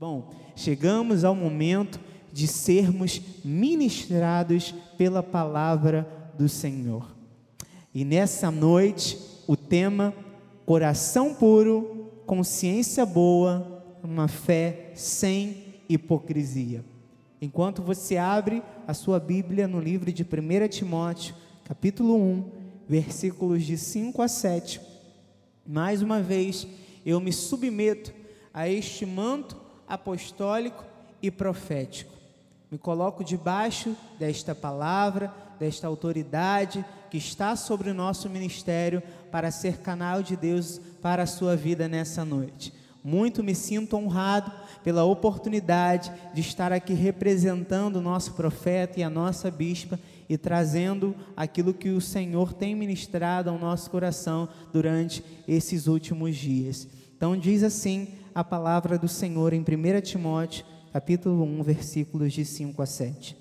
Bom, chegamos ao momento de sermos ministrados pela palavra do Senhor. E nessa noite, o tema coração puro, consciência boa, uma fé sem hipocrisia. Enquanto você abre a sua Bíblia no livro de 1 Timóteo, capítulo 1, versículos de 5 a 7, mais uma vez eu me submeto a este manto apostólico e profético. Me coloco debaixo desta palavra, desta autoridade que está sobre o nosso ministério para ser canal de Deus para a sua vida nessa noite. Muito me sinto honrado pela oportunidade de estar aqui representando o nosso profeta e a nossa bispa e trazendo aquilo que o Senhor tem ministrado ao nosso coração durante esses últimos dias. Então diz assim a palavra do Senhor em 1 Timóteo, capítulo 1, versículos de 5 a 7.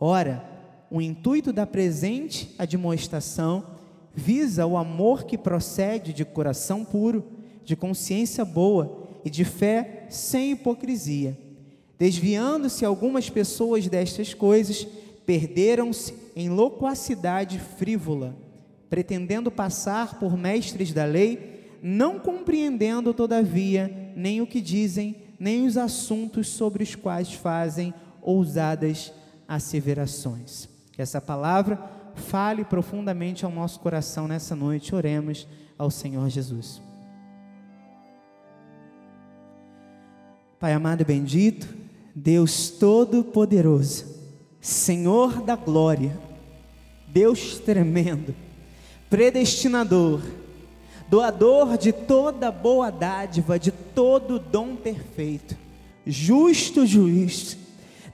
Ora, o intuito da presente admoestação visa o amor que procede de coração puro, de consciência boa e de fé sem hipocrisia. Desviando-se algumas pessoas destas coisas, perderam-se em loquacidade frívola, pretendendo passar por mestres da lei não compreendendo, todavia, nem o que dizem, nem os assuntos sobre os quais fazem ousadas asseverações. Que essa palavra fale profundamente ao nosso coração nessa noite. Oremos ao Senhor Jesus. Pai amado e bendito, Deus Todo-Poderoso, Senhor da glória, Deus tremendo, predestinador, doador de toda boa dádiva, de todo dom perfeito, justo juiz,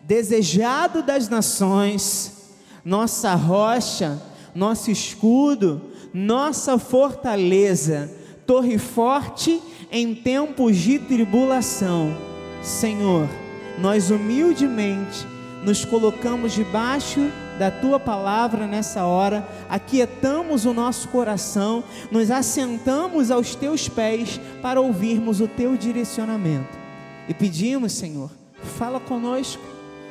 desejado das nações, nossa rocha, nosso escudo, nossa fortaleza, torre forte em tempos de tribulação. Senhor, nós humildemente nos colocamos debaixo da tua palavra nessa hora, aquietamos o nosso coração, nos assentamos aos teus pés para ouvirmos o teu direcionamento. E pedimos, Senhor, fala conosco,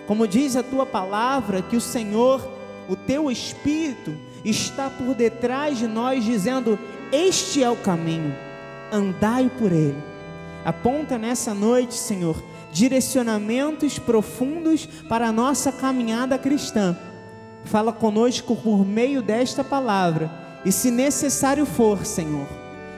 como diz a tua palavra, que o Senhor, o teu Espírito, está por detrás de nós, dizendo: Este é o caminho, andai por ele. Aponta nessa noite, Senhor, direcionamentos profundos para a nossa caminhada cristã Fala conosco por meio desta palavra. E se necessário for, Senhor,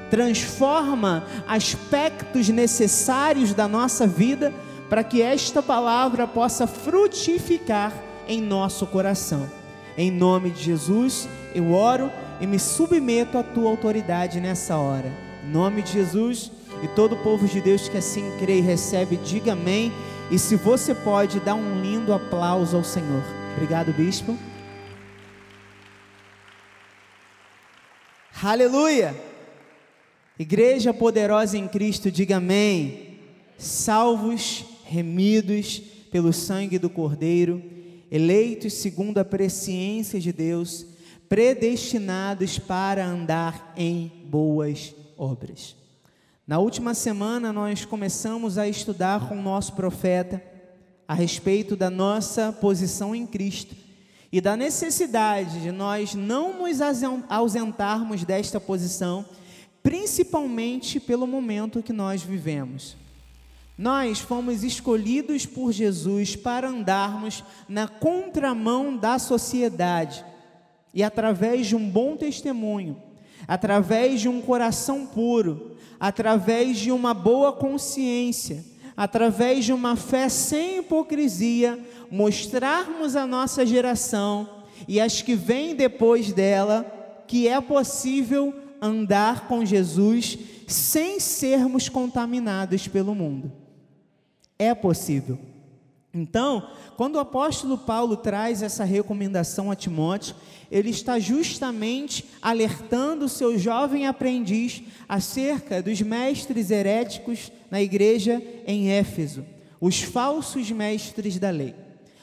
transforma aspectos necessários da nossa vida para que esta palavra possa frutificar em nosso coração. Em nome de Jesus, eu oro e me submeto à tua autoridade nessa hora. Em nome de Jesus e todo o povo de Deus que assim crê e recebe, diga amém. E se você pode, dá um lindo aplauso ao Senhor. Obrigado, bispo. Aleluia! Igreja poderosa em Cristo, diga amém. Salvos, remidos pelo sangue do Cordeiro, eleitos segundo a presciência de Deus, predestinados para andar em boas obras. Na última semana, nós começamos a estudar com o nosso profeta a respeito da nossa posição em Cristo e da necessidade de nós não nos ausentarmos desta posição, principalmente pelo momento que nós vivemos. Nós fomos escolhidos por Jesus para andarmos na contramão da sociedade e através de um bom testemunho, através de um coração puro, através de uma boa consciência, através de uma fé sem hipocrisia, mostrarmos à nossa geração e às que vêm depois dela que é possível andar com Jesus sem sermos contaminados pelo mundo. É possível. Então, quando o apóstolo Paulo traz essa recomendação a Timóteo, ele está justamente alertando o seu jovem aprendiz acerca dos mestres heréticos na igreja em Éfeso, os falsos mestres da lei.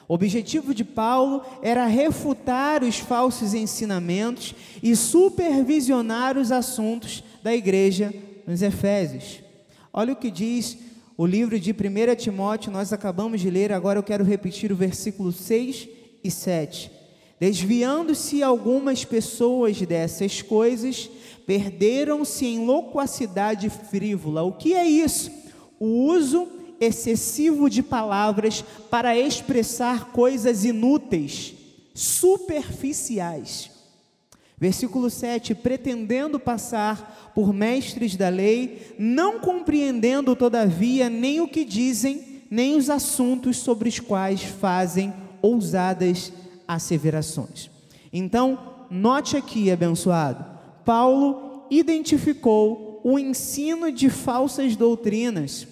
O objetivo de Paulo era refutar os falsos ensinamentos e supervisionar os assuntos da igreja nos Efésios. Olha o que diz o livro de 1 Timóteo, nós acabamos de ler, agora eu quero repetir o versículo 6 e 7. Desviando-se algumas pessoas dessas coisas, perderam-se em loquacidade frívola. O que é isso? O uso excessivo de palavras para expressar coisas inúteis, superficiais. Versículo 7: pretendendo passar por mestres da lei, não compreendendo, todavia, nem o que dizem, nem os assuntos sobre os quais fazem ousadas asseverações. Então, note aqui, abençoado, Paulo identificou o ensino de falsas doutrinas,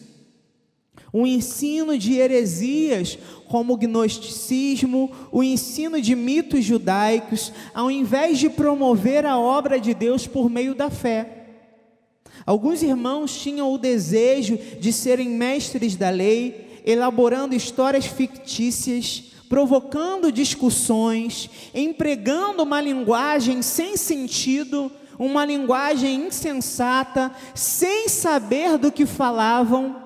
o ensino de heresias, como o gnosticismo, o ensino de mitos judaicos, ao invés de promover a obra de Deus por meio da fé. Alguns irmãos tinham o desejo de serem mestres da lei, elaborando histórias fictícias, provocando discussões, empregando uma linguagem sem sentido, uma linguagem insensata, sem saber do que falavam,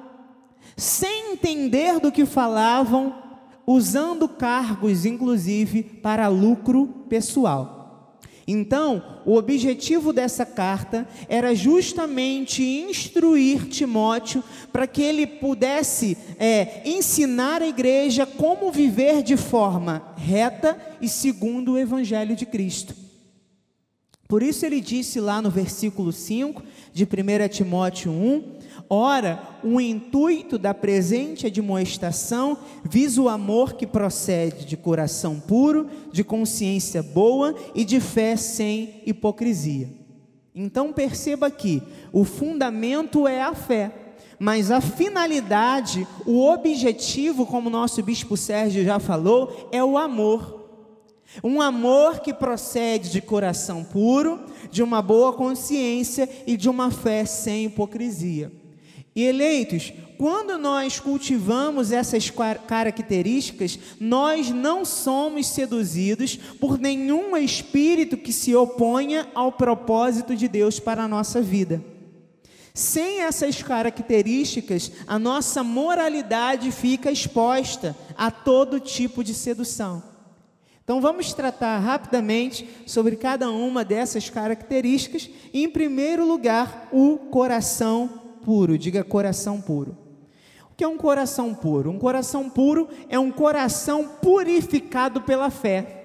sem entender do que falavam, usando cargos, inclusive, para lucro pessoal. Então, o objetivo dessa carta era justamente instruir Timóteo para que ele pudesse é, ensinar a igreja como viver de forma reta e segundo o Evangelho de Cristo. Por isso ele disse lá no versículo 5 de 1 Timóteo 1: Ora, o intuito da presente admoestação visa o amor que procede de coração puro, de consciência boa e de fé sem hipocrisia. Então perceba aqui, o fundamento é a fé, mas a finalidade, o objetivo, como nosso bispo Sérgio já falou, é o amor. Um amor que procede de coração puro, de uma boa consciência e de uma fé sem hipocrisia. E eleitos, quando nós cultivamos essas características, nós não somos seduzidos por nenhum espírito que se oponha ao propósito de Deus para a nossa vida. Sem essas características, a nossa moralidade fica exposta a todo tipo de sedução. Então vamos tratar rapidamente sobre cada uma dessas características, em primeiro lugar, o coração puro, diga coração puro. O que é um coração puro? Um coração puro é um coração purificado pela fé.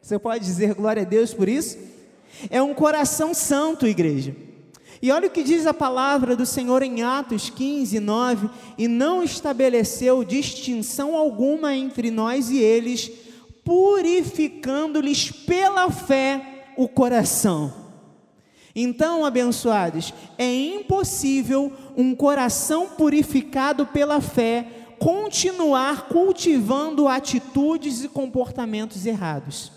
Você pode dizer glória a Deus por isso? É um coração santo, igreja. E olha o que diz a palavra do Senhor em Atos 15, 9: E não estabeleceu distinção alguma entre nós e eles, purificando-lhes pela fé o coração. Então, abençoados, é impossível um coração purificado pela fé continuar cultivando atitudes e comportamentos errados.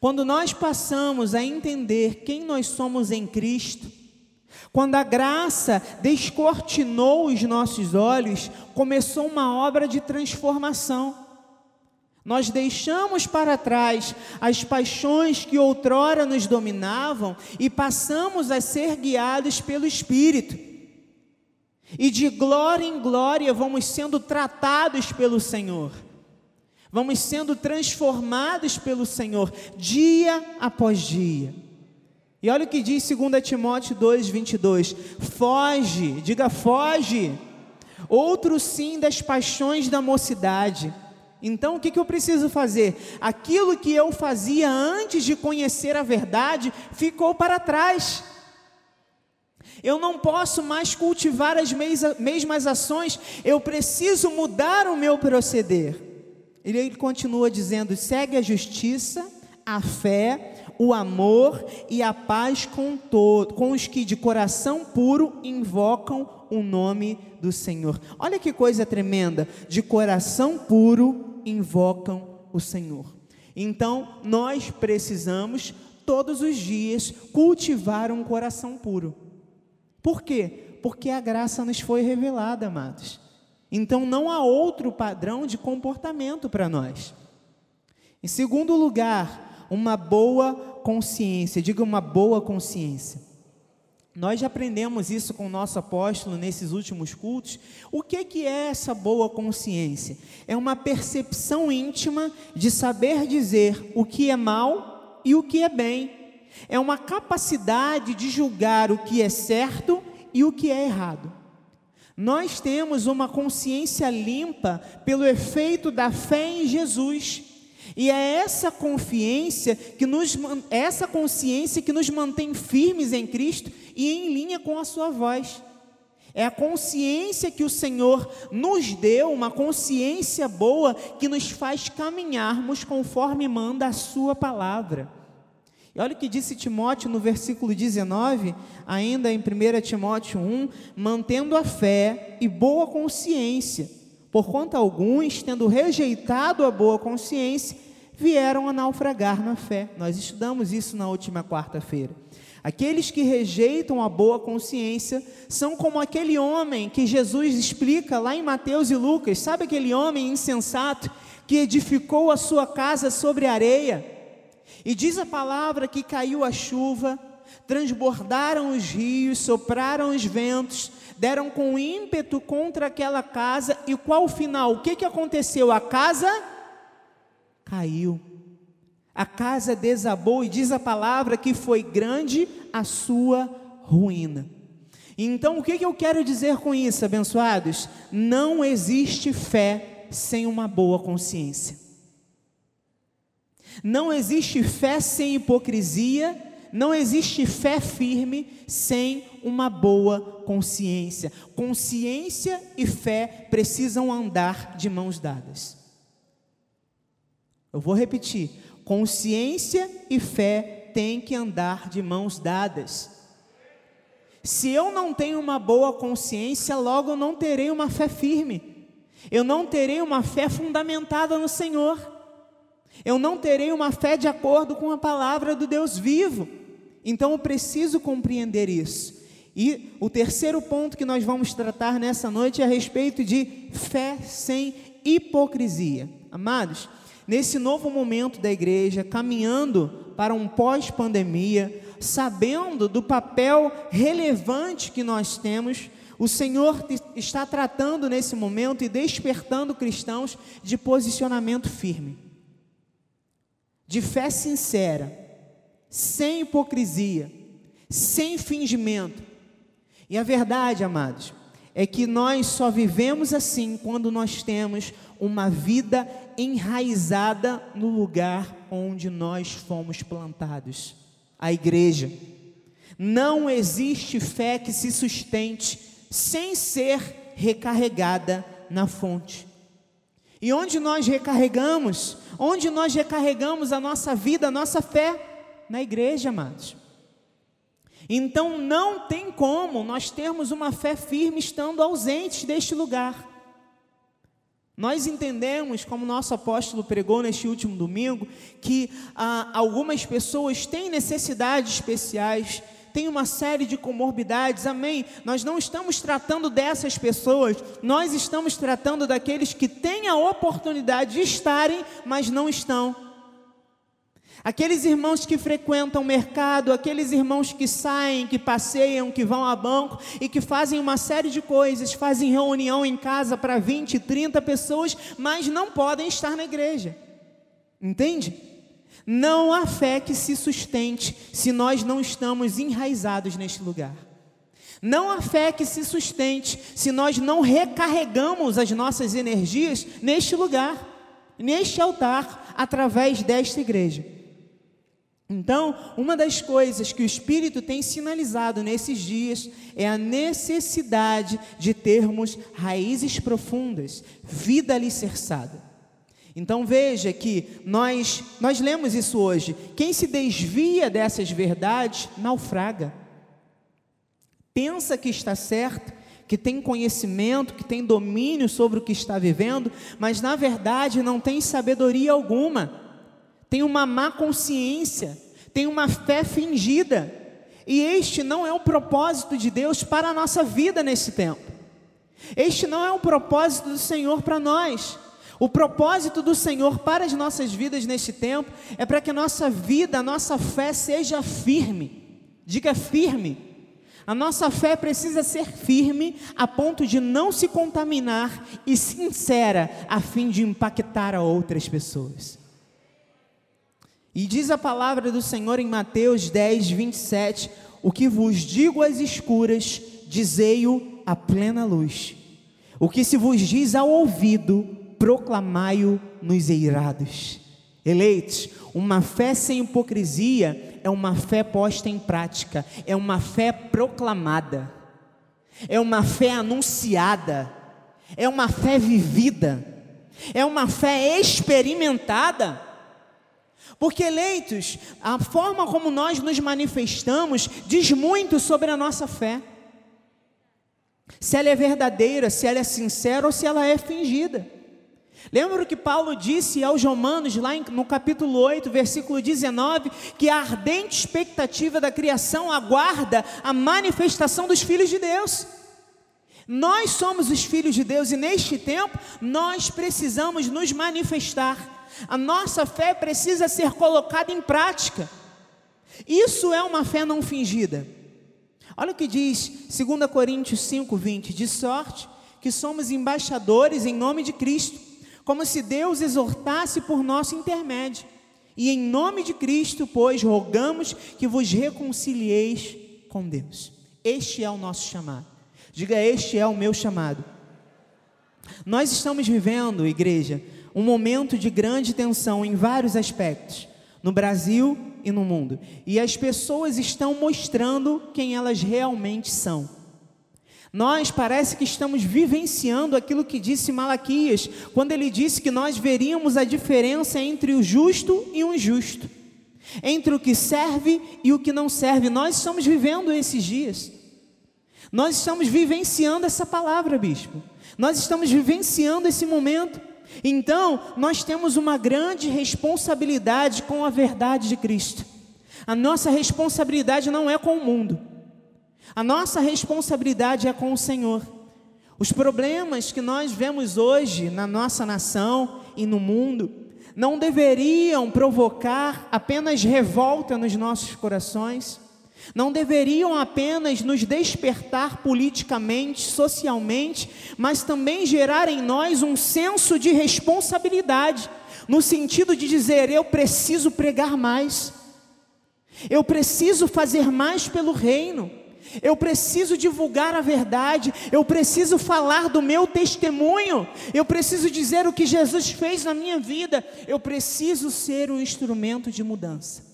Quando nós passamos a entender quem nós somos em Cristo, quando a graça descortinou os nossos olhos, começou uma obra de transformação. Nós deixamos para trás as paixões que outrora nos dominavam e passamos a ser guiados pelo Espírito. E de glória em glória vamos sendo tratados pelo Senhor. Vamos sendo transformados pelo Senhor dia após dia. E olha o que diz 2 Timóteo 2, 22. Foge, diga foge. Outro sim das paixões da mocidade então o que, que eu preciso fazer? Aquilo que eu fazia antes de conhecer a verdade ficou para trás. Eu não posso mais cultivar as mesmas ações, eu preciso mudar o meu proceder. Ele, continua dizendo: segue a justiça, a fé, o amor e a paz com, todo, com os que de coração puro invocam o nome do Senhor. Olha que coisa tremenda! De coração puro invocam o Senhor. Então, nós precisamos todos os dias cultivar um coração puro. Por quê? Porque a graça nos foi revelada, amados. Então, não há outro padrão de comportamento para nós. Em segundo lugar, uma boa consciência. Diga uma boa consciência. Nós já aprendemos isso com o nosso apóstolo nesses últimos cultos. O que, que é essa boa consciência? É uma percepção íntima de saber dizer o que é mal e o que é bem. É uma capacidade de julgar o que é certo e o que é errado. Nós temos uma consciência limpa pelo efeito da fé em Jesus. E é essa confiança que nos essa consciência que nos mantém firmes em Cristo e em linha com a sua voz. É a consciência que o Senhor nos deu, uma consciência boa que nos faz caminharmos conforme manda a sua palavra. E olha o que disse Timóteo no versículo 19, ainda em 1 Timóteo 1, mantendo a fé e boa consciência, porquanto alguns, tendo rejeitado a boa consciência, vieram a naufragar na fé. Nós estudamos isso na última quarta-feira. Aqueles que rejeitam a boa consciência são como aquele homem que Jesus explica lá em Mateus e Lucas. Sabe aquele homem insensato que edificou a sua casa sobre areia? E diz a palavra que caiu a chuva, transbordaram os rios, sopraram os ventos, deram com ímpeto contra aquela casa, e qual o final? O que, que aconteceu? A casa caiu. A casa desabou e diz a palavra que foi grande a sua ruína. Então, o que, que eu quero dizer com isso, abençoados? Não existe fé sem uma boa consciência. Não existe fé sem hipocrisia, não existe fé firme sem uma boa consciência. Consciência e fé precisam andar de mãos dadas. Eu vou repetir: Consciência e fé têm que andar de mãos dadas. Se eu não tenho uma boa consciência, logo não terei uma fé firme. Eu não terei uma fé fundamentada no Senhor. Eu não terei uma fé de acordo com a palavra do Deus vivo. Então eu preciso compreender isso. E o terceiro ponto que nós vamos tratar nessa noite é a respeito de fé sem hipocrisia. Amados, nesse novo momento da igreja, caminhando para um pós-pandemia, sabendo do papel relevante que nós temos, o Senhor está tratando nesse momento e despertando cristãos de posicionamento firme, de fé sincera, sem hipocrisia, sem fingimento. E a verdade, amados, é que nós só vivemos assim quando nós temos uma vida enraizada no lugar onde nós fomos plantados a igreja. Não existe fé que se sustente sem ser recarregada na fonte. E onde nós recarregamos? Onde nós recarregamos a nossa vida, a nossa fé? Na igreja, amados. Então não tem como nós termos uma fé firme estando ausentes deste lugar. Nós entendemos, como nosso apóstolo pregou neste último domingo, que ah, algumas pessoas têm necessidades especiais, têm uma série de comorbidades, amém? Nós não estamos tratando dessas pessoas, nós estamos tratando daqueles que têm a oportunidade de estarem, mas não estão. Aqueles irmãos que frequentam o mercado, aqueles irmãos que saem, que passeiam, que vão a banco e que fazem uma série de coisas, fazem reunião em casa para 20, 30 pessoas, mas não podem estar na igreja. Entende? Não há fé que se sustente se nós não estamos enraizados neste lugar. Não há fé que se sustente se nós não recarregamos as nossas energias neste lugar, neste altar, através desta igreja. Então, uma das coisas que o Espírito tem sinalizado nesses dias é a necessidade de termos raízes profundas, vida alicerçada. Então veja que nós nós lemos isso hoje. Quem se desvia dessas verdades naufraga. Pensa que está certo, que tem conhecimento, que tem domínio sobre o que está vivendo, mas na verdade não tem sabedoria alguma tem uma má consciência, tem uma fé fingida. E este não é o propósito de Deus para a nossa vida nesse tempo. Este não é o propósito do Senhor para nós. O propósito do Senhor para as nossas vidas neste tempo é para que a nossa vida, a nossa fé seja firme. Diga firme. A nossa fé precisa ser firme a ponto de não se contaminar e sincera a fim de impactar a outras pessoas. E diz a palavra do Senhor em Mateus 10, 27: O que vos digo às escuras, dizei-o à plena luz. O que se vos diz ao ouvido, proclamai-o nos eirados. Eleitos, uma fé sem hipocrisia é uma fé posta em prática, é uma fé proclamada, é uma fé anunciada, é uma fé vivida, é uma fé experimentada. Porque, eleitos, a forma como nós nos manifestamos diz muito sobre a nossa fé. Se ela é verdadeira, se ela é sincera ou se ela é fingida. Lembra que Paulo disse aos Romanos, lá no capítulo 8, versículo 19, que a ardente expectativa da criação aguarda a manifestação dos filhos de Deus. Nós somos os filhos de Deus e neste tempo nós precisamos nos manifestar. A nossa fé precisa ser colocada em prática. Isso é uma fé não fingida. Olha o que diz 2 Coríntios 5, 20: de sorte que somos embaixadores em nome de Cristo como se Deus exortasse por nosso intermédio. E em nome de Cristo, pois, rogamos que vos reconcilieis com Deus. Este é o nosso chamado. Diga, este é o meu chamado. Nós estamos vivendo, igreja, um momento de grande tensão em vários aspectos, no Brasil e no mundo. E as pessoas estão mostrando quem elas realmente são. Nós parece que estamos vivenciando aquilo que disse Malaquias, quando ele disse que nós veríamos a diferença entre o justo e o injusto, entre o que serve e o que não serve. Nós estamos vivendo esses dias. Nós estamos vivenciando essa palavra, bispo. Nós estamos vivenciando esse momento. Então, nós temos uma grande responsabilidade com a verdade de Cristo. A nossa responsabilidade não é com o mundo. A nossa responsabilidade é com o Senhor. Os problemas que nós vemos hoje na nossa nação e no mundo não deveriam provocar apenas revolta nos nossos corações, não deveriam apenas nos despertar politicamente, socialmente, mas também gerar em nós um senso de responsabilidade, no sentido de dizer: eu preciso pregar mais, eu preciso fazer mais pelo reino. Eu preciso divulgar a verdade, eu preciso falar do meu testemunho, eu preciso dizer o que Jesus fez na minha vida, eu preciso ser um instrumento de mudança.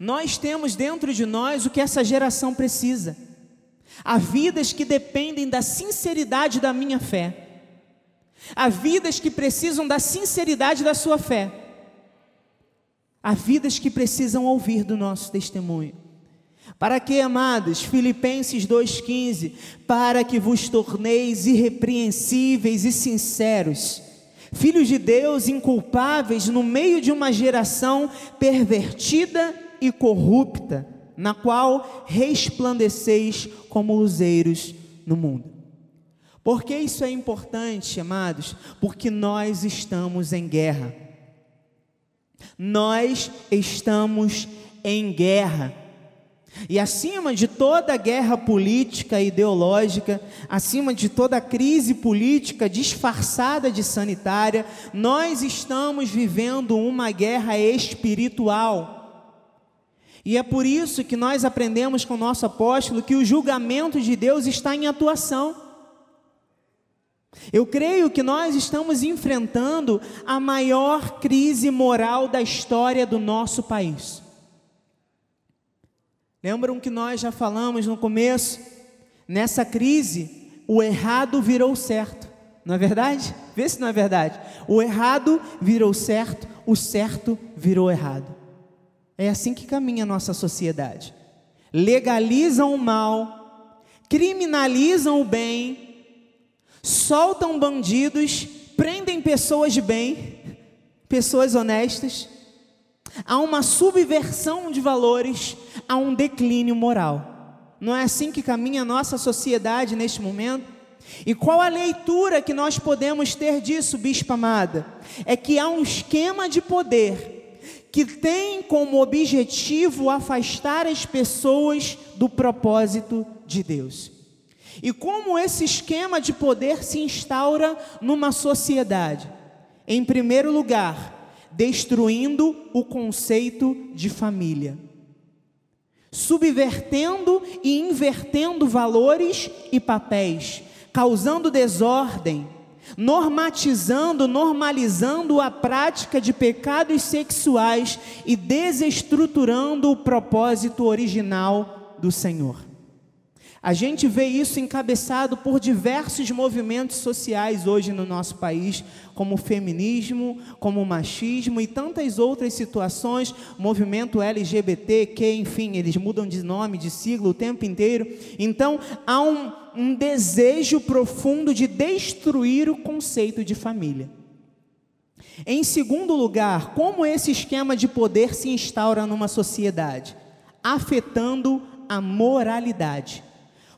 Nós temos dentro de nós o que essa geração precisa. Há vidas que dependem da sinceridade da minha fé. Há vidas que precisam da sinceridade da sua fé. Há vidas que precisam ouvir do nosso testemunho. Para que, amados, Filipenses 2,15, para que vos torneis irrepreensíveis e sinceros, filhos de Deus inculpáveis no meio de uma geração pervertida e corrupta, na qual resplandeceis como luzeiros no mundo. Por que isso é importante, amados? Porque nós estamos em guerra. Nós estamos em guerra. E acima de toda guerra política e ideológica, acima de toda crise política disfarçada de sanitária, nós estamos vivendo uma guerra espiritual. E é por isso que nós aprendemos com o nosso apóstolo que o julgamento de Deus está em atuação. Eu creio que nós estamos enfrentando a maior crise moral da história do nosso país. Lembram que nós já falamos no começo? Nessa crise, o errado virou certo. Não é verdade? Vê se não é verdade. O errado virou certo, o certo virou errado. É assim que caminha a nossa sociedade. Legalizam o mal, criminalizam o bem, soltam bandidos, prendem pessoas de bem, pessoas honestas há uma subversão de valores, há um declínio moral. Não é assim que caminha a nossa sociedade neste momento? E qual a leitura que nós podemos ter disso, bispo amada? É que há um esquema de poder que tem como objetivo afastar as pessoas do propósito de Deus. E como esse esquema de poder se instaura numa sociedade? Em primeiro lugar, destruindo o conceito de família, subvertendo e invertendo valores e papéis, causando desordem, normatizando, normalizando a prática de pecados sexuais e desestruturando o propósito original do Senhor. A gente vê isso encabeçado por diversos movimentos sociais hoje no nosso país, como o feminismo, como o machismo e tantas outras situações, movimento LGBT, que enfim, eles mudam de nome, de sigla o tempo inteiro. Então, há um, um desejo profundo de destruir o conceito de família. Em segundo lugar, como esse esquema de poder se instaura numa sociedade? Afetando a moralidade.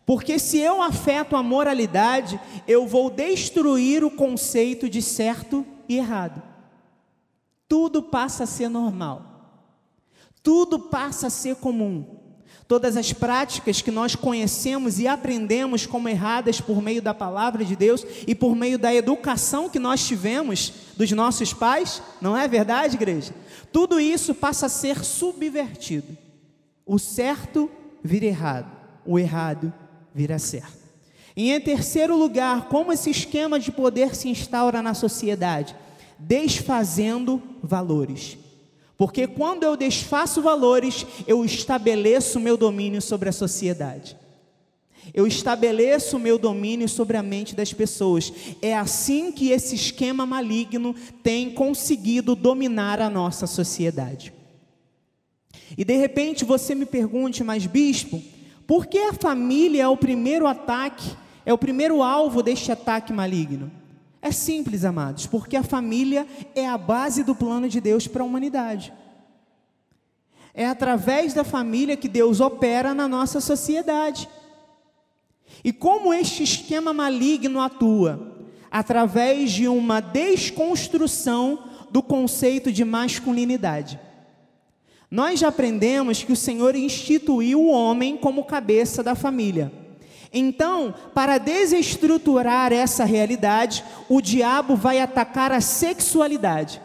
Porque se eu afeto a moralidade, eu vou destruir o conceito de certo e errado. Tudo passa a ser normal. Tudo passa a ser comum. Todas as práticas que nós conhecemos e aprendemos como erradas por meio da palavra de Deus e por meio da educação que nós tivemos dos nossos pais, não é verdade, igreja? Tudo isso passa a ser subvertido. O certo vira errado, o errado vira certo. E em terceiro lugar, como esse esquema de poder se instaura na sociedade? Desfazendo valores. Porque quando eu desfaço valores, eu estabeleço meu domínio sobre a sociedade. Eu estabeleço o meu domínio sobre a mente das pessoas. É assim que esse esquema maligno tem conseguido dominar a nossa sociedade. E de repente você me pergunte, mas bispo, por que a família é o primeiro ataque, é o primeiro alvo deste ataque maligno? É simples, amados, porque a família é a base do plano de Deus para a humanidade. É através da família que Deus opera na nossa sociedade. E como este esquema maligno atua? Através de uma desconstrução do conceito de masculinidade. Nós já aprendemos que o Senhor instituiu o homem como cabeça da família. Então, para desestruturar essa realidade, o diabo vai atacar a sexualidade,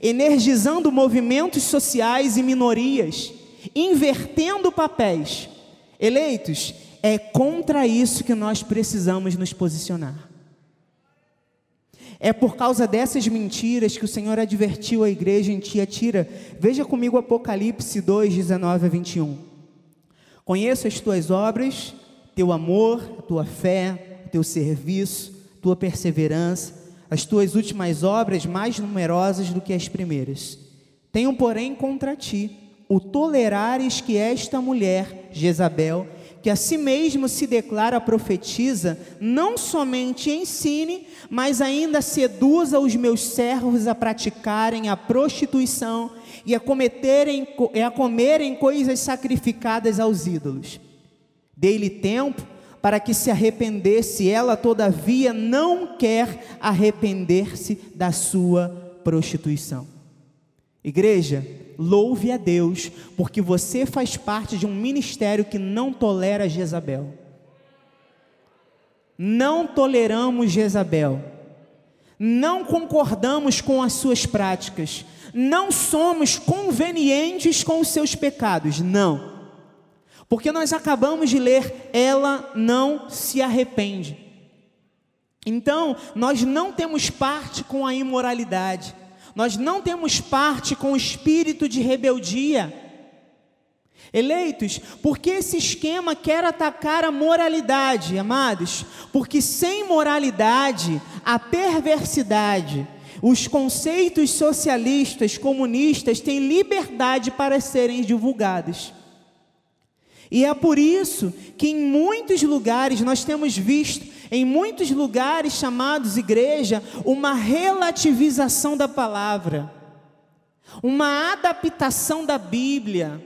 energizando movimentos sociais e minorias, invertendo papéis. Eleitos, é contra isso que nós precisamos nos posicionar. É por causa dessas mentiras que o Senhor advertiu a igreja em Tiatira. Veja comigo Apocalipse 2, 19 a 21. Conheço as tuas obras, teu amor, tua fé, teu serviço, tua perseverança, as tuas últimas obras mais numerosas do que as primeiras. Tenho, porém, contra ti o tolerares que esta mulher, Jezabel, que a si mesmo se declara profetiza, não somente ensine, mas ainda seduza os meus servos a praticarem a prostituição e a, cometerem, a comerem coisas sacrificadas aos ídolos. Dei-lhe tempo para que se arrependesse, ela todavia não quer arrepender-se da sua prostituição. Igreja, louve a Deus, porque você faz parte de um ministério que não tolera Jezabel. Não toleramos Jezabel. Não concordamos com as suas práticas. Não somos convenientes com os seus pecados. Não. Porque nós acabamos de ler, ela não se arrepende. Então, nós não temos parte com a imoralidade. Nós não temos parte com o espírito de rebeldia. Eleitos, porque esse esquema quer atacar a moralidade, amados? Porque sem moralidade, a perversidade, os conceitos socialistas, comunistas têm liberdade para serem divulgados. E é por isso que em muitos lugares nós temos visto, em muitos lugares chamados igreja, uma relativização da palavra, uma adaptação da Bíblia,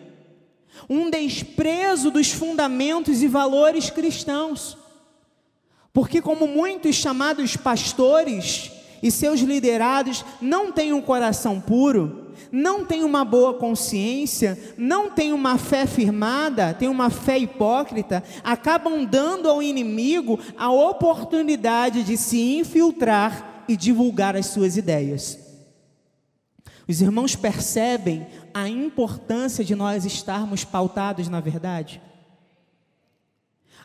um desprezo dos fundamentos e valores cristãos. Porque, como muitos chamados pastores e seus liderados não têm um coração puro, não têm uma boa consciência, não têm uma fé firmada, têm uma fé hipócrita, acabam dando ao inimigo a oportunidade de se infiltrar e divulgar as suas ideias. Os irmãos percebem a importância de nós estarmos pautados na verdade?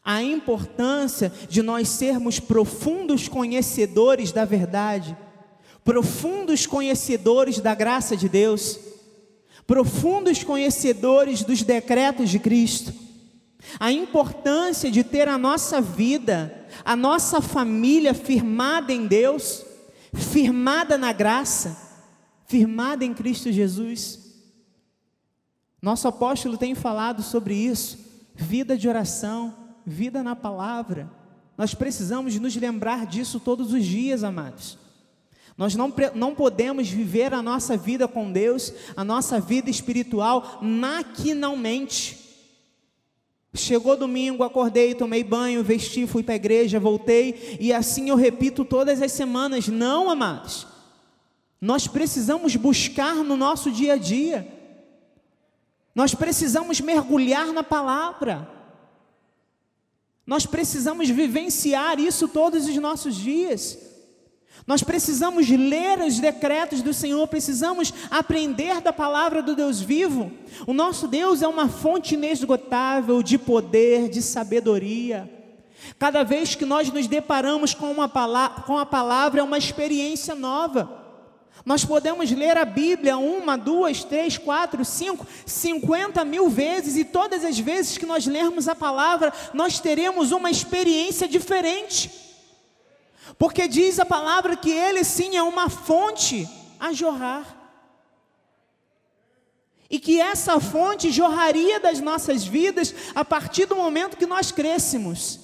A importância de nós sermos profundos conhecedores da verdade, profundos conhecedores da graça de Deus, profundos conhecedores dos decretos de Cristo. A importância de ter a nossa vida, a nossa família firmada em Deus, firmada na graça, firmada em Cristo Jesus. Nosso apóstolo tem falado sobre isso, vida de oração, vida na palavra. Nós precisamos nos lembrar disso todos os dias, amados. Nós não, não podemos viver a nossa vida com Deus, a nossa vida espiritual, maquinalmente. Chegou domingo, acordei, tomei banho, vesti, fui para a igreja, voltei, e assim eu repito todas as semanas. Não, amados. Nós precisamos buscar no nosso dia a dia. Nós precisamos mergulhar na palavra. Nós precisamos vivenciar isso todos os nossos dias. Nós precisamos ler os decretos do Senhor, precisamos aprender da palavra do Deus vivo. O nosso Deus é uma fonte inesgotável de poder, de sabedoria. Cada vez que nós nos deparamos com, uma palavra, com a palavra, é uma experiência nova. Nós podemos ler a Bíblia uma, duas, três, quatro, cinco, cinquenta mil vezes, e todas as vezes que nós lermos a palavra, nós teremos uma experiência diferente. Porque diz a palavra que Ele sim é uma fonte a jorrar. E que essa fonte jorraria das nossas vidas a partir do momento que nós crescemos.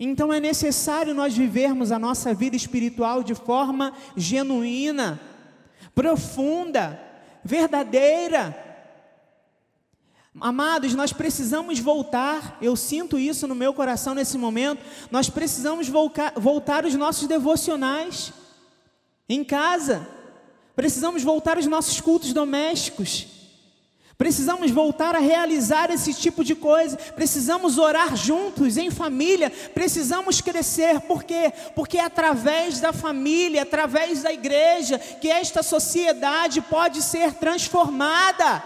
Então é necessário nós vivermos a nossa vida espiritual de forma genuína, profunda, verdadeira. Amados, nós precisamos voltar, eu sinto isso no meu coração nesse momento. Nós precisamos voltar, voltar os nossos devocionais em casa, precisamos voltar os nossos cultos domésticos. Precisamos voltar a realizar esse tipo de coisa. Precisamos orar juntos, em família. Precisamos crescer. Por quê? Porque é através da família, através da igreja, que esta sociedade pode ser transformada.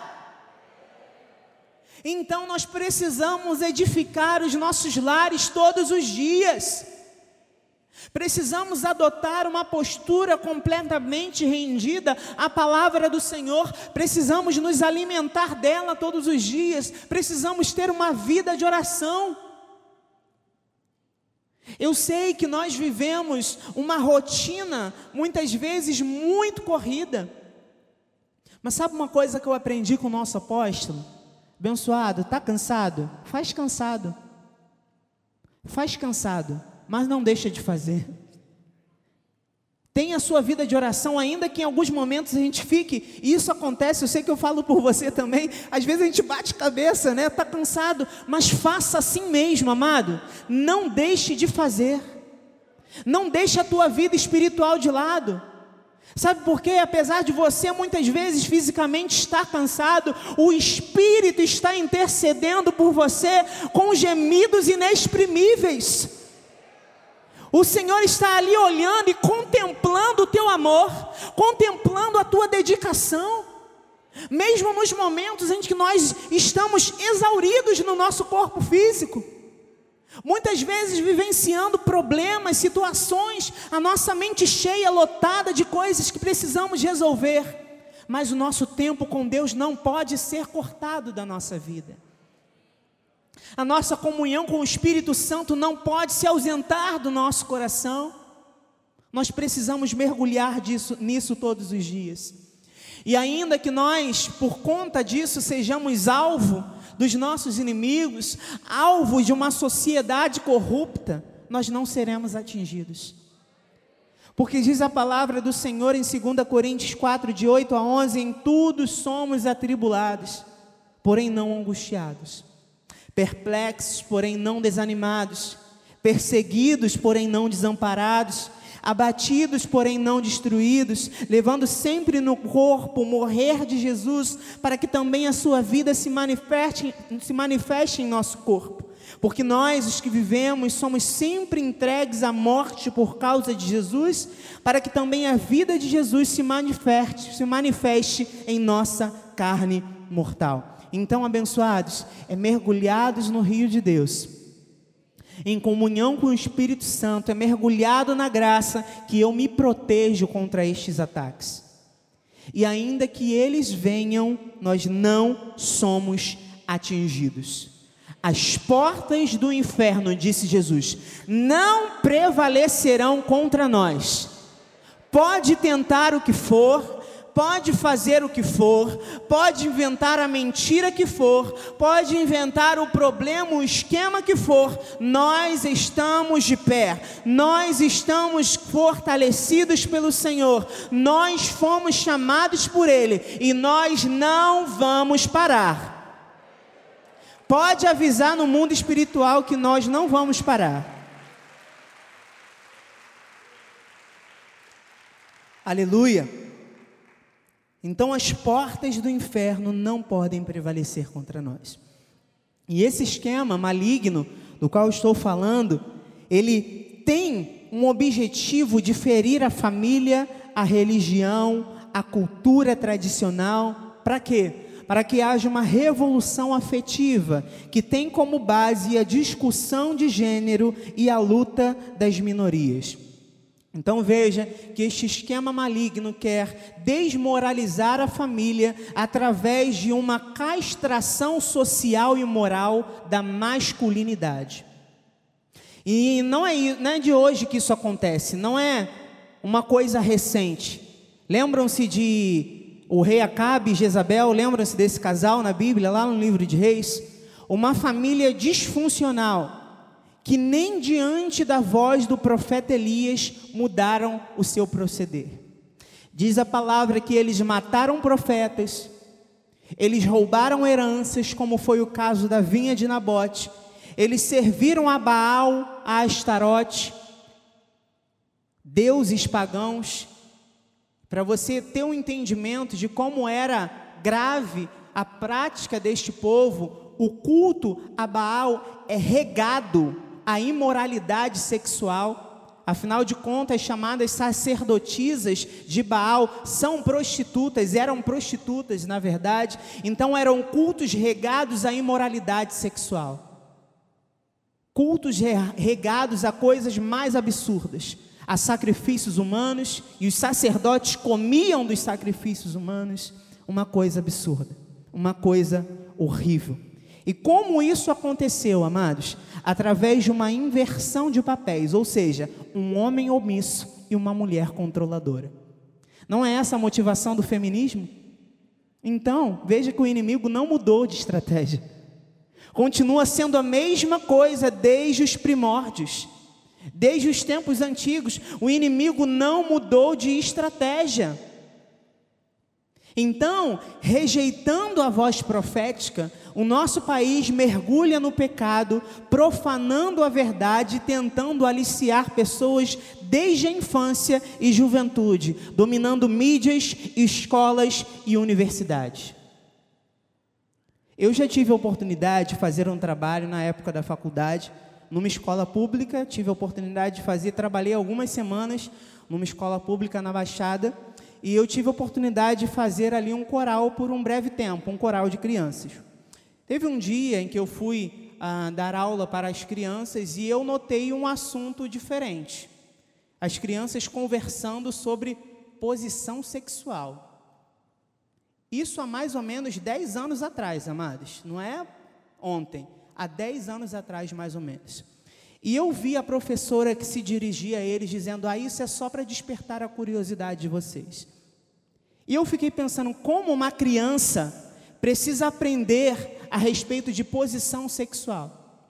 Então nós precisamos edificar os nossos lares todos os dias. Precisamos adotar uma postura completamente rendida à palavra do Senhor, precisamos nos alimentar dela todos os dias, precisamos ter uma vida de oração. Eu sei que nós vivemos uma rotina, muitas vezes muito corrida, mas sabe uma coisa que eu aprendi com o nosso apóstolo? Abençoado, está cansado? Faz cansado. Faz cansado mas não deixa de fazer. Tenha a sua vida de oração, ainda que em alguns momentos a gente fique, e isso acontece, eu sei que eu falo por você também, às vezes a gente bate cabeça, né? Está cansado, mas faça assim mesmo, amado. Não deixe de fazer. Não deixe a tua vida espiritual de lado. Sabe por quê? Apesar de você muitas vezes fisicamente estar cansado, o Espírito está intercedendo por você com gemidos inexprimíveis. O Senhor está ali olhando e contemplando o teu amor, contemplando a tua dedicação. Mesmo nos momentos em que nós estamos exauridos no nosso corpo físico, muitas vezes vivenciando problemas, situações, a nossa mente cheia, lotada de coisas que precisamos resolver, mas o nosso tempo com Deus não pode ser cortado da nossa vida. A nossa comunhão com o Espírito Santo não pode se ausentar do nosso coração. Nós precisamos mergulhar disso, nisso todos os dias. E ainda que nós, por conta disso, sejamos alvo dos nossos inimigos, alvo de uma sociedade corrupta, nós não seremos atingidos. Porque diz a palavra do Senhor em 2 Coríntios 4, de 8 a 11: Em tudo somos atribulados, porém não angustiados perplexos, porém não desanimados, perseguidos, porém não desamparados, abatidos, porém não destruídos, levando sempre no corpo o morrer de Jesus, para que também a sua vida se manifeste, se manifeste em nosso corpo. Porque nós, os que vivemos, somos sempre entregues à morte por causa de Jesus, para que também a vida de Jesus se manifeste, se manifeste em nossa carne mortal. Então, abençoados, é mergulhados no rio de Deus, em comunhão com o Espírito Santo, é mergulhado na graça que eu me protejo contra estes ataques. E ainda que eles venham, nós não somos atingidos. As portas do inferno, disse Jesus, não prevalecerão contra nós. Pode tentar o que for, pode fazer o que for, pode inventar a mentira que for, pode inventar o problema, o esquema que for, nós estamos de pé, nós estamos fortalecidos pelo Senhor, nós fomos chamados por Ele e nós não vamos parar. Pode avisar no mundo espiritual que nós não vamos parar. Aleluia. Então as portas do inferno não podem prevalecer contra nós. E esse esquema maligno do qual estou falando, ele tem um objetivo de ferir a família, a religião, a cultura tradicional. Para quê? Para que haja uma revolução afetiva que tem como base a discussão de gênero e a luta das minorias. Então veja que este esquema maligno quer desmoralizar a família através de uma castração social e moral da masculinidade. E não é, não é de hoje que isso acontece, não é uma coisa recente. Lembram-se de o rei Acabe e Jezabel, lembram-se desse casal na Bíblia, lá no livro de Reis? Uma família disfuncional que nem diante da voz do profeta Elias mudaram o seu proceder. Diz a palavra que eles mataram profetas, eles roubaram heranças, como foi o caso da vinha de Nabote, eles serviram a Baal, a Astarote, deuses pagãos, para você ter um entendimento de como era grave a prática deste povo, o culto a Baal é regado a imoralidade sexual. Afinal de contas, as chamadas sacerdotisas de Baal são prostitutas, eram prostitutas, na verdade, então eram cultos regados à imoralidade sexual. Cultos regados a coisas mais absurdas, a sacrifícios humanos, e os sacerdotes comiam dos sacrifícios humanos, uma coisa absurda, uma coisa horrível. E como isso aconteceu, amados? Através de uma inversão de papéis, ou seja, um homem omisso e uma mulher controladora. Não é essa a motivação do feminismo? Então, veja que o inimigo não mudou de estratégia. Continua sendo a mesma coisa desde os primórdios. Desde os tempos antigos, o inimigo não mudou de estratégia. Então, rejeitando a voz profética, o nosso país mergulha no pecado, profanando a verdade, tentando aliciar pessoas desde a infância e juventude, dominando mídias, escolas e universidades. Eu já tive a oportunidade de fazer um trabalho na época da faculdade, numa escola pública, tive a oportunidade de fazer, trabalhei algumas semanas numa escola pública na Baixada e eu tive a oportunidade de fazer ali um coral por um breve tempo, um coral de crianças. Teve um dia em que eu fui ah, dar aula para as crianças e eu notei um assunto diferente. As crianças conversando sobre posição sexual. Isso há mais ou menos 10 anos atrás, amados. Não é ontem, há 10 anos atrás, mais ou menos. E eu vi a professora que se dirigia a eles dizendo: Ah, isso é só para despertar a curiosidade de vocês. E eu fiquei pensando como uma criança precisa aprender a respeito de posição sexual.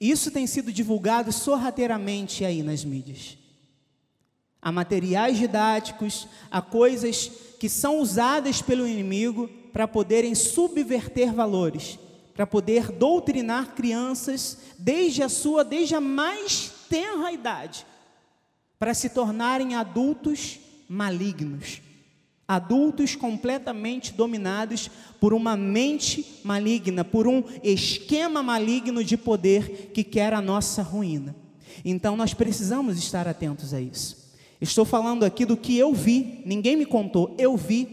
Isso tem sido divulgado sorrateiramente aí nas mídias. Há materiais didáticos, há coisas que são usadas pelo inimigo para poderem subverter valores, para poder doutrinar crianças desde a sua, desde a mais tenra idade, para se tornarem adultos malignos. Adultos completamente dominados por uma mente maligna, por um esquema maligno de poder que quer a nossa ruína. Então nós precisamos estar atentos a isso. Estou falando aqui do que eu vi, ninguém me contou, eu vi,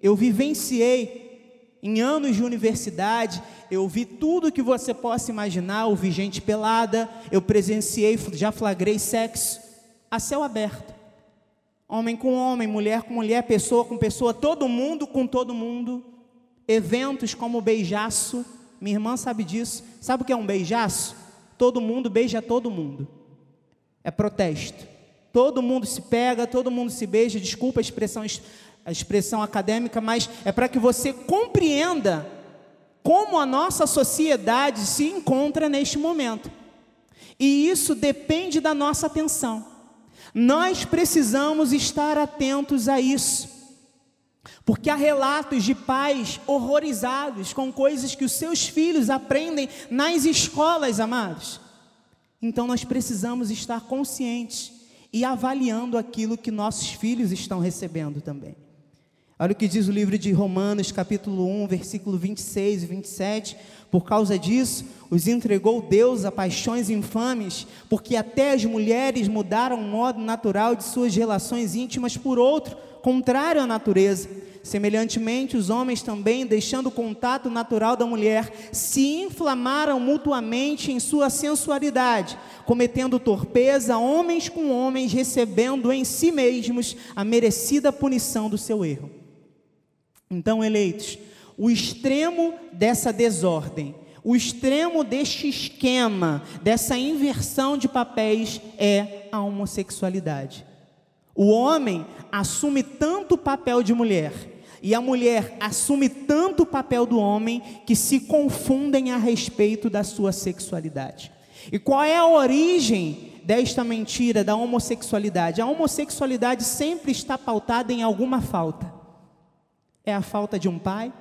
eu vivenciei em anos de universidade, eu vi tudo que você possa imaginar, eu vi gente pelada, eu presenciei, já flagrei sexo a céu aberto homem com homem, mulher com mulher, pessoa com pessoa, todo mundo com todo mundo. Eventos como beijaço, minha irmã sabe disso. Sabe o que é um beijaço? Todo mundo beija todo mundo. É protesto. Todo mundo se pega, todo mundo se beija. Desculpa a expressão, a expressão acadêmica, mas é para que você compreenda como a nossa sociedade se encontra neste momento. E isso depende da nossa atenção. Nós precisamos estar atentos a isso, porque há relatos de pais horrorizados com coisas que os seus filhos aprendem nas escolas, amados. Então nós precisamos estar conscientes e avaliando aquilo que nossos filhos estão recebendo também. Olha o que diz o livro de Romanos, capítulo 1, versículo 26 e 27. Por causa disso, os entregou Deus a paixões infames, porque até as mulheres mudaram o modo natural de suas relações íntimas por outro, contrário à natureza. Semelhantemente, os homens também, deixando o contato natural da mulher, se inflamaram mutuamente em sua sensualidade, cometendo torpeza, homens com homens, recebendo em si mesmos a merecida punição do seu erro. Então, eleitos, o extremo dessa desordem, o extremo deste esquema, dessa inversão de papéis é a homossexualidade. O homem assume tanto o papel de mulher e a mulher assume tanto o papel do homem que se confundem a respeito da sua sexualidade. E qual é a origem desta mentira da homossexualidade? A homossexualidade sempre está pautada em alguma falta. É a falta de um pai,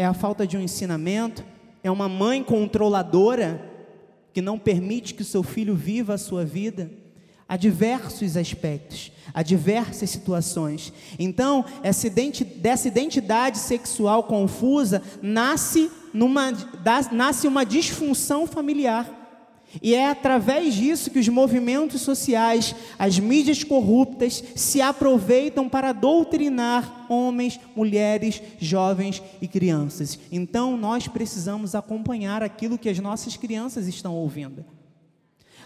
é a falta de um ensinamento, é uma mãe controladora que não permite que o seu filho viva a sua vida. Há diversos aspectos, há diversas situações. Então, essa dessa identidade sexual confusa nasce, numa, nasce uma disfunção familiar. E é através disso que os movimentos sociais, as mídias corruptas, se aproveitam para doutrinar homens, mulheres, jovens e crianças. Então nós precisamos acompanhar aquilo que as nossas crianças estão ouvindo.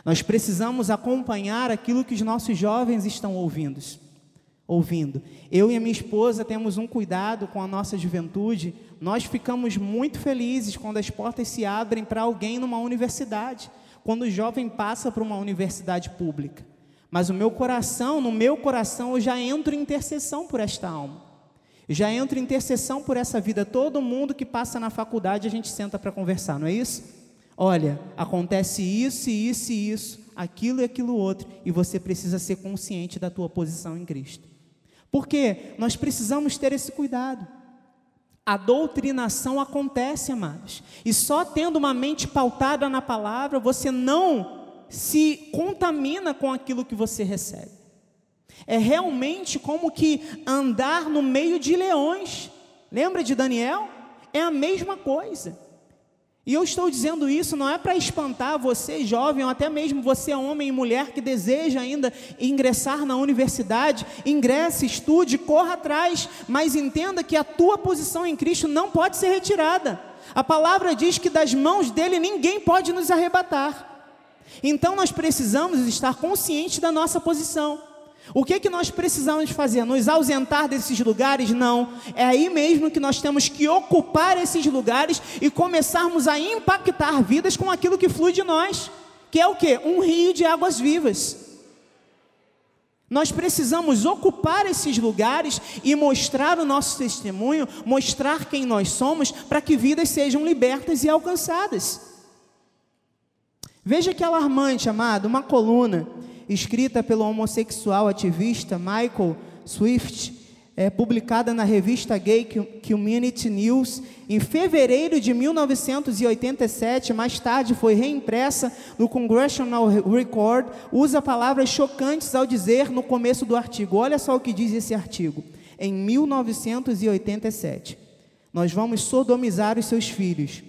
Nós precisamos acompanhar aquilo que os nossos jovens estão ouvindo. Ouvindo. Eu e a minha esposa temos um cuidado com a nossa juventude. Nós ficamos muito felizes quando as portas se abrem para alguém numa universidade quando o jovem passa para uma universidade pública. Mas o meu coração, no meu coração, eu já entro em intercessão por esta alma. Eu já entro em intercessão por essa vida. Todo mundo que passa na faculdade, a gente senta para conversar, não é isso? Olha, acontece isso, isso e isso, aquilo e aquilo outro, e você precisa ser consciente da tua posição em Cristo. Porque nós precisamos ter esse cuidado. A doutrinação acontece, amados. E só tendo uma mente pautada na palavra, você não se contamina com aquilo que você recebe. É realmente como que andar no meio de leões. Lembra de Daniel? É a mesma coisa. E eu estou dizendo isso não é para espantar você, jovem, ou até mesmo você, homem e mulher, que deseja ainda ingressar na universidade. Ingresse, estude, corra atrás, mas entenda que a tua posição em Cristo não pode ser retirada. A palavra diz que das mãos dele ninguém pode nos arrebatar. Então nós precisamos estar conscientes da nossa posição. O que, que nós precisamos fazer? Nos ausentar desses lugares? Não. É aí mesmo que nós temos que ocupar esses lugares e começarmos a impactar vidas com aquilo que flui de nós, que é o que? Um rio de águas vivas. Nós precisamos ocupar esses lugares e mostrar o nosso testemunho, mostrar quem nós somos, para que vidas sejam libertas e alcançadas. Veja que alarmante, amado, uma coluna escrita pelo homossexual ativista Michael Swift, é, publicada na revista Gay Community News em fevereiro de 1987, mais tarde foi reimpressa no Congressional Record, usa palavras chocantes ao dizer no começo do artigo. Olha só o que diz esse artigo. Em 1987, nós vamos sodomizar os seus filhos,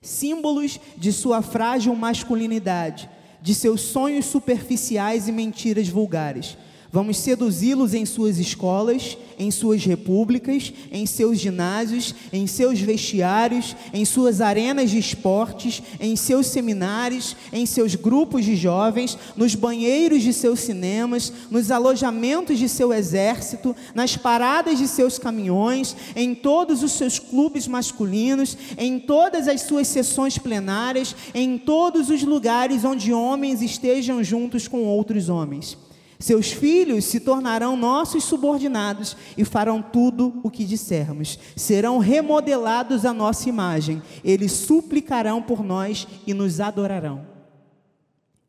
símbolos de sua frágil masculinidade, de seus sonhos superficiais e mentiras vulgares Vamos seduzi-los em suas escolas, em suas repúblicas, em seus ginásios, em seus vestiários, em suas arenas de esportes, em seus seminários, em seus grupos de jovens, nos banheiros de seus cinemas, nos alojamentos de seu exército, nas paradas de seus caminhões, em todos os seus clubes masculinos, em todas as suas sessões plenárias, em todos os lugares onde homens estejam juntos com outros homens. Seus filhos se tornarão nossos subordinados e farão tudo o que dissermos. Serão remodelados à nossa imagem. Eles suplicarão por nós e nos adorarão.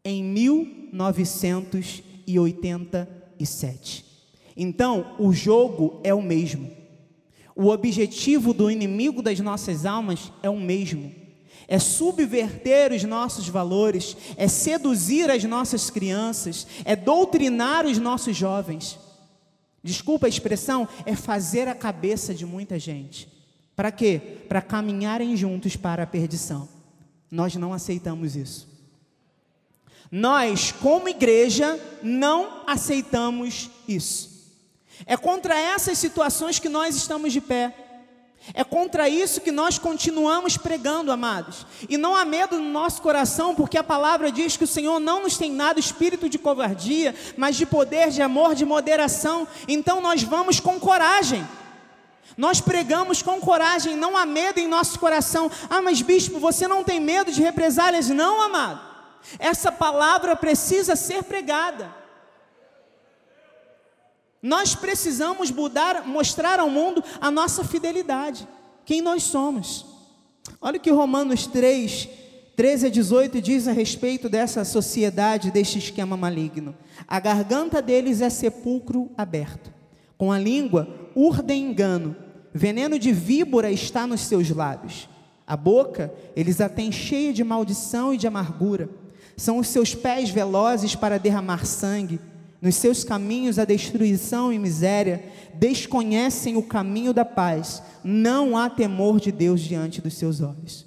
Em 1987. Então, o jogo é o mesmo. O objetivo do inimigo das nossas almas é o mesmo é subverter os nossos valores, é seduzir as nossas crianças, é doutrinar os nossos jovens. Desculpa a expressão, é fazer a cabeça de muita gente. Para quê? Para caminharem juntos para a perdição. Nós não aceitamos isso. Nós, como igreja, não aceitamos isso. É contra essas situações que nós estamos de pé. É contra isso que nós continuamos pregando, amados. E não há medo no nosso coração, porque a palavra diz que o Senhor não nos tem dado espírito de covardia, mas de poder, de amor, de moderação. Então nós vamos com coragem. Nós pregamos com coragem, não há medo em nosso coração. Ah, mas bispo, você não tem medo de represálias? Não, amado. Essa palavra precisa ser pregada. Nós precisamos mudar, mostrar ao mundo a nossa fidelidade, quem nós somos. Olha o que Romanos 3, 13 a 18 diz a respeito dessa sociedade, deste esquema maligno. A garganta deles é sepulcro aberto, com a língua urdem engano, veneno de víbora está nos seus lábios. A boca eles a têm cheia de maldição e de amargura. São os seus pés velozes para derramar sangue nos seus caminhos a destruição e miséria, desconhecem o caminho da paz, não há temor de Deus diante dos seus olhos.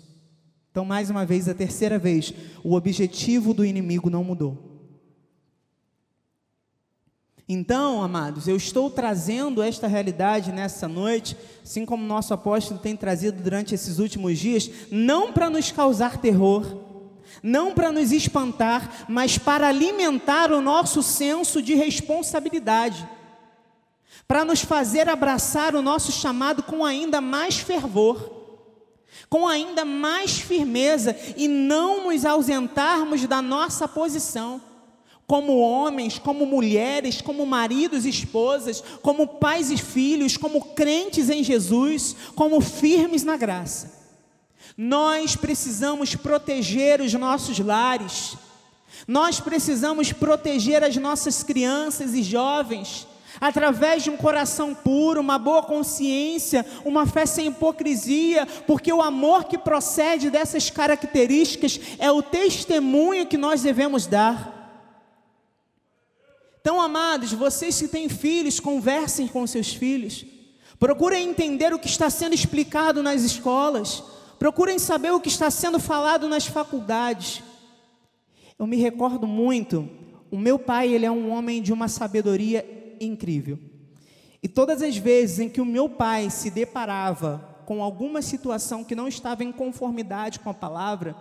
Então, mais uma vez, a terceira vez, o objetivo do inimigo não mudou. Então, amados, eu estou trazendo esta realidade nessa noite, assim como nosso apóstolo tem trazido durante esses últimos dias, não para nos causar terror, não para nos espantar, mas para alimentar o nosso senso de responsabilidade, para nos fazer abraçar o nosso chamado com ainda mais fervor, com ainda mais firmeza e não nos ausentarmos da nossa posição. Como homens, como mulheres, como maridos e esposas, como pais e filhos, como crentes em Jesus, como firmes na graça. Nós precisamos proteger os nossos lares, nós precisamos proteger as nossas crianças e jovens, através de um coração puro, uma boa consciência, uma fé sem hipocrisia, porque o amor que procede dessas características é o testemunho que nós devemos dar. Então, amados, vocês que têm filhos, conversem com seus filhos, procurem entender o que está sendo explicado nas escolas. Procurem saber o que está sendo falado nas faculdades. Eu me recordo muito, o meu pai, ele é um homem de uma sabedoria incrível. E todas as vezes em que o meu pai se deparava com alguma situação que não estava em conformidade com a palavra,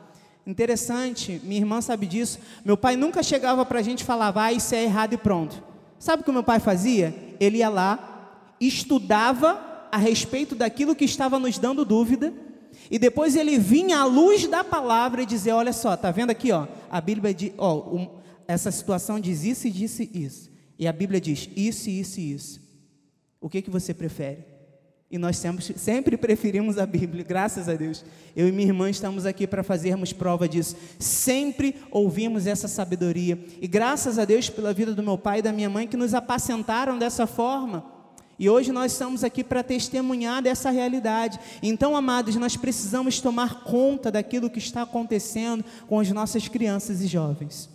interessante, minha irmã sabe disso, meu pai nunca chegava para a gente e falava, ah, isso é errado e pronto. Sabe o que meu pai fazia? Ele ia lá, estudava a respeito daquilo que estava nos dando dúvida, e depois ele vinha à luz da palavra e dizer: Olha só, tá vendo aqui, ó? A Bíblia diz: ó, um, essa situação diz isso e disse isso. E a Bíblia diz isso, isso e isso. O que, que você prefere? E nós sempre, sempre preferimos a Bíblia, graças a Deus. Eu e minha irmã estamos aqui para fazermos prova disso. Sempre ouvimos essa sabedoria. E graças a Deus pela vida do meu pai e da minha mãe que nos apacentaram dessa forma. E hoje nós estamos aqui para testemunhar dessa realidade. Então, amados, nós precisamos tomar conta daquilo que está acontecendo com as nossas crianças e jovens.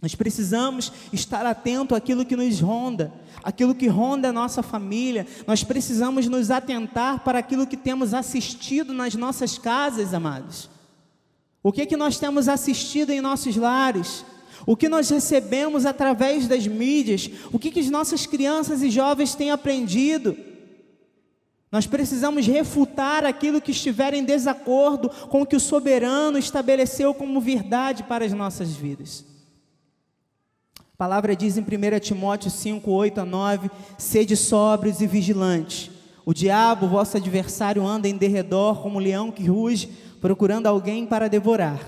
Nós precisamos estar atento àquilo que nos ronda, aquilo que ronda a nossa família. Nós precisamos nos atentar para aquilo que temos assistido nas nossas casas, amados. O que que nós temos assistido em nossos lares? O que nós recebemos através das mídias? O que que as nossas crianças e jovens têm aprendido? Nós precisamos refutar aquilo que estiver em desacordo com o que o soberano estabeleceu como verdade para as nossas vidas. A palavra diz em 1 Timóteo 5, 8 a 9: Sede sóbrios e vigilantes. O diabo, vosso adversário, anda em derredor como um leão que ruge, procurando alguém para devorar.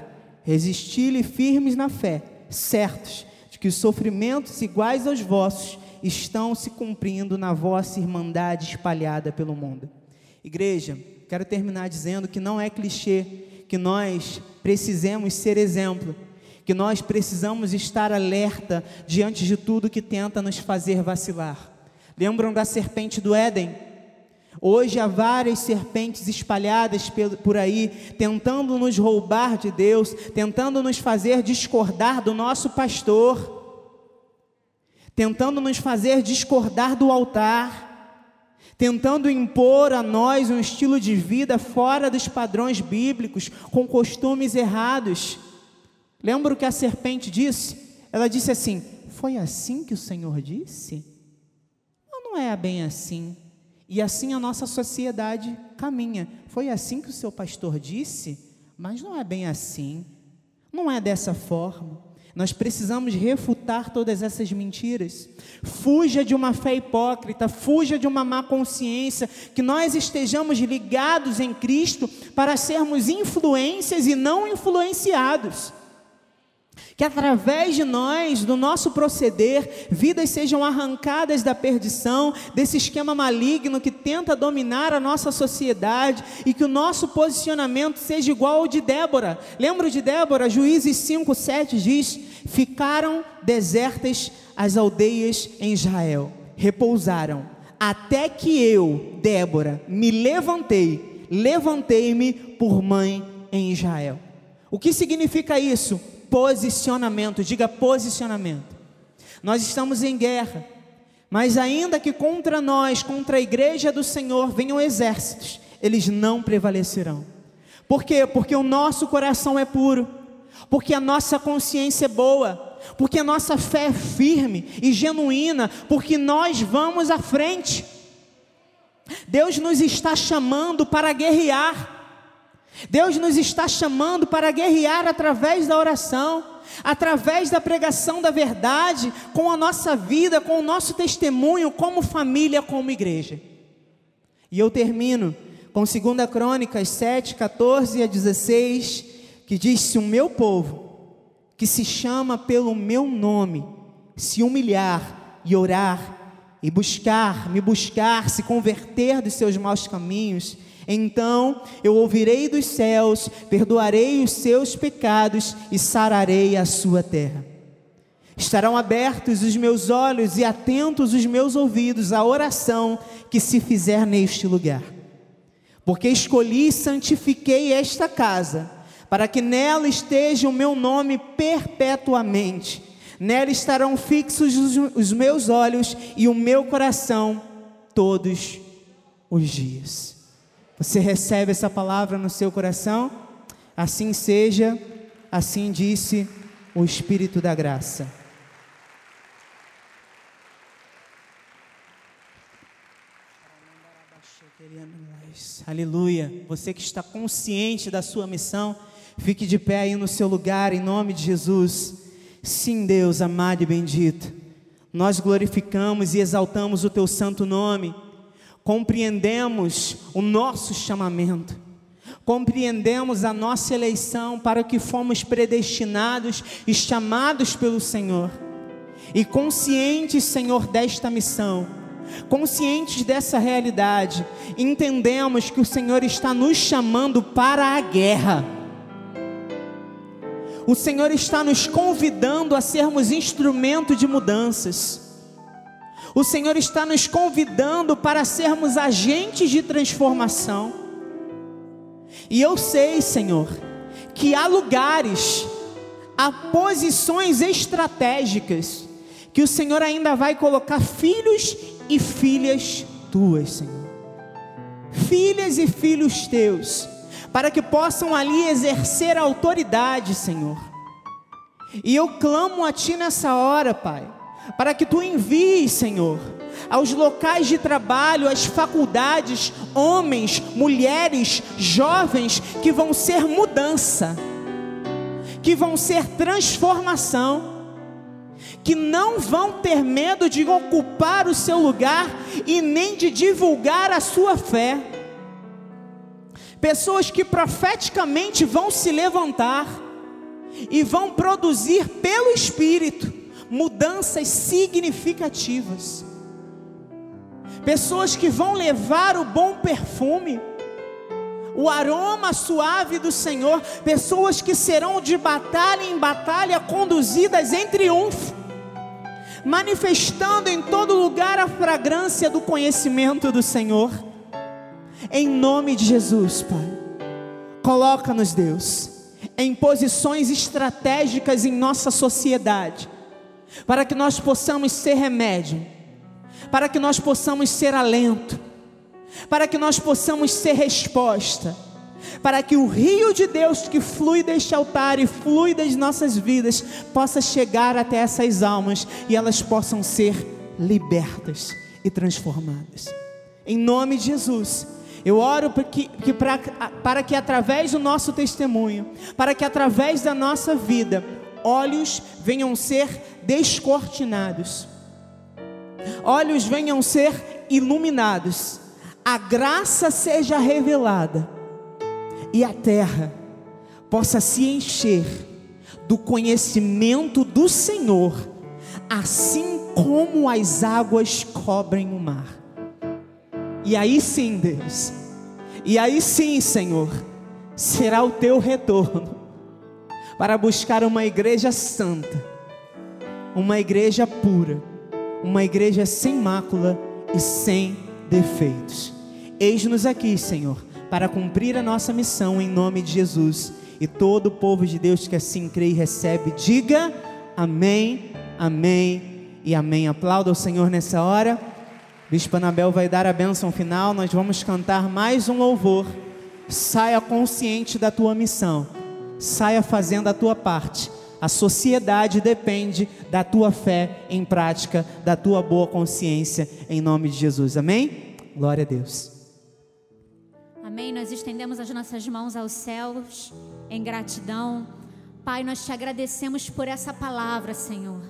Resisti-lhe firmes na fé, certos de que os sofrimentos iguais aos vossos estão se cumprindo na vossa irmandade espalhada pelo mundo. Igreja, quero terminar dizendo que não é clichê que nós precisemos ser exemplo que nós precisamos estar alerta diante de tudo que tenta nos fazer vacilar. Lembram da serpente do Éden? Hoje há várias serpentes espalhadas por aí, tentando nos roubar de Deus, tentando nos fazer discordar do nosso pastor, tentando nos fazer discordar do altar, tentando impor a nós um estilo de vida fora dos padrões bíblicos, com costumes errados. Lembra o que a serpente disse? Ela disse assim: Foi assim que o Senhor disse? Não, não é bem assim. E assim a nossa sociedade caminha. Foi assim que o seu pastor disse? Mas não é bem assim. Não é dessa forma. Nós precisamos refutar todas essas mentiras. Fuja de uma fé hipócrita, fuja de uma má consciência, que nós estejamos ligados em Cristo para sermos influências e não influenciados. Que através de nós, do nosso proceder, vidas sejam arrancadas da perdição, desse esquema maligno que tenta dominar a nossa sociedade e que o nosso posicionamento seja igual ao de Débora. Lembra de Débora? Juízes 5, 7 diz: Ficaram desertas as aldeias em Israel, repousaram, até que eu, Débora, me levantei, levantei-me por mãe em Israel. O que significa isso? Posicionamento, diga posicionamento. Nós estamos em guerra, mas ainda que contra nós, contra a igreja do Senhor, venham exércitos, eles não prevalecerão. Por quê? Porque o nosso coração é puro, porque a nossa consciência é boa, porque a nossa fé é firme e genuína, porque nós vamos à frente. Deus nos está chamando para guerrear. Deus nos está chamando para guerrear através da oração, através da pregação da verdade, com a nossa vida, com o nosso testemunho, como família, como igreja. E eu termino com 2 Crônicas 7, 14 a 16, que diz: Se o meu povo, que se chama pelo meu nome, se humilhar e orar, e buscar, me buscar, se converter dos seus maus caminhos, então eu ouvirei dos céus, perdoarei os seus pecados e sararei a sua terra. Estarão abertos os meus olhos e atentos os meus ouvidos à oração que se fizer neste lugar. Porque escolhi e santifiquei esta casa, para que nela esteja o meu nome perpetuamente. Nela estarão fixos os meus olhos e o meu coração todos os dias. Você recebe essa palavra no seu coração? Assim seja, assim disse o Espírito da Graça. Aleluia. Você que está consciente da sua missão, fique de pé aí no seu lugar, em nome de Jesus. Sim, Deus amado e bendito, nós glorificamos e exaltamos o teu santo nome compreendemos o nosso chamamento, compreendemos a nossa eleição para o que fomos predestinados e chamados pelo Senhor, e conscientes, Senhor, desta missão, conscientes dessa realidade, entendemos que o Senhor está nos chamando para a guerra. O Senhor está nos convidando a sermos instrumento de mudanças. O Senhor está nos convidando para sermos agentes de transformação. E eu sei, Senhor, que há lugares, há posições estratégicas que o Senhor ainda vai colocar filhos e filhas tuas, Senhor. Filhas e filhos teus, para que possam ali exercer autoridade, Senhor. E eu clamo a Ti nessa hora, Pai, para que Tu envies, Senhor, aos locais de trabalho, às faculdades, homens, mulheres, jovens que vão ser mudança, que vão ser transformação que não vão ter medo de ocupar o seu lugar e nem de divulgar a sua fé. Pessoas que profeticamente vão se levantar e vão produzir pelo Espírito mudanças significativas. Pessoas que vão levar o bom perfume, o aroma suave do Senhor, pessoas que serão de batalha em batalha conduzidas em triunfo manifestando em todo lugar a fragrância do conhecimento do Senhor. Em nome de Jesus, Pai. Coloca-nos, Deus, em posições estratégicas em nossa sociedade, para que nós possamos ser remédio, para que nós possamos ser alento, para que nós possamos ser resposta para que o rio de Deus que flui deste altar e flui das nossas vidas possa chegar até essas almas e elas possam ser libertas e transformadas. Em nome de Jesus. Eu oro para que, que pra, para que através do nosso testemunho, para que através da nossa vida, olhos venham ser descortinados, olhos venham ser iluminados, a graça seja revelada. E a terra possa se encher do conhecimento do Senhor, assim como as águas cobrem o mar. E aí sim, Deus, e aí sim, Senhor, será o teu retorno para buscar uma igreja santa, uma igreja pura, uma igreja sem mácula e sem defeitos. Eis-nos aqui, Senhor para cumprir a nossa missão em nome de Jesus. E todo o povo de Deus que assim crê e recebe, diga amém, amém e amém. Aplauda o Senhor nessa hora. Bispo Anabel vai dar a bênção final. Nós vamos cantar mais um louvor. Saia consciente da tua missão, saia fazendo a tua parte. A sociedade depende da tua fé em prática, da tua boa consciência, em nome de Jesus. Amém? Glória a Deus. Amém. Nós estendemos as nossas mãos aos céus em gratidão. Pai, nós te agradecemos por essa palavra, Senhor.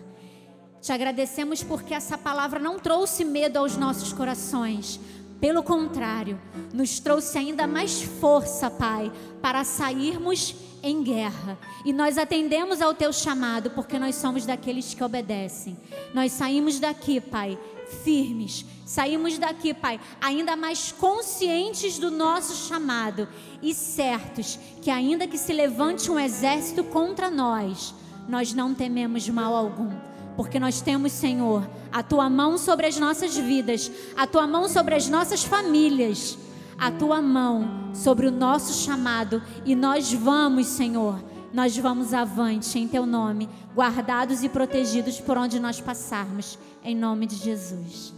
Te agradecemos porque essa palavra não trouxe medo aos nossos corações. Pelo contrário, nos trouxe ainda mais força, Pai, para sairmos em guerra. E nós atendemos ao teu chamado porque nós somos daqueles que obedecem. Nós saímos daqui, Pai, firmes. Saímos daqui, Pai, ainda mais conscientes do nosso chamado e certos que, ainda que se levante um exército contra nós, nós não tememos mal algum, porque nós temos, Senhor, a tua mão sobre as nossas vidas, a tua mão sobre as nossas famílias, a tua mão sobre o nosso chamado e nós vamos, Senhor nós vamos avante em teu nome, guardados e protegidos por onde nós passarmos, em nome de Jesus.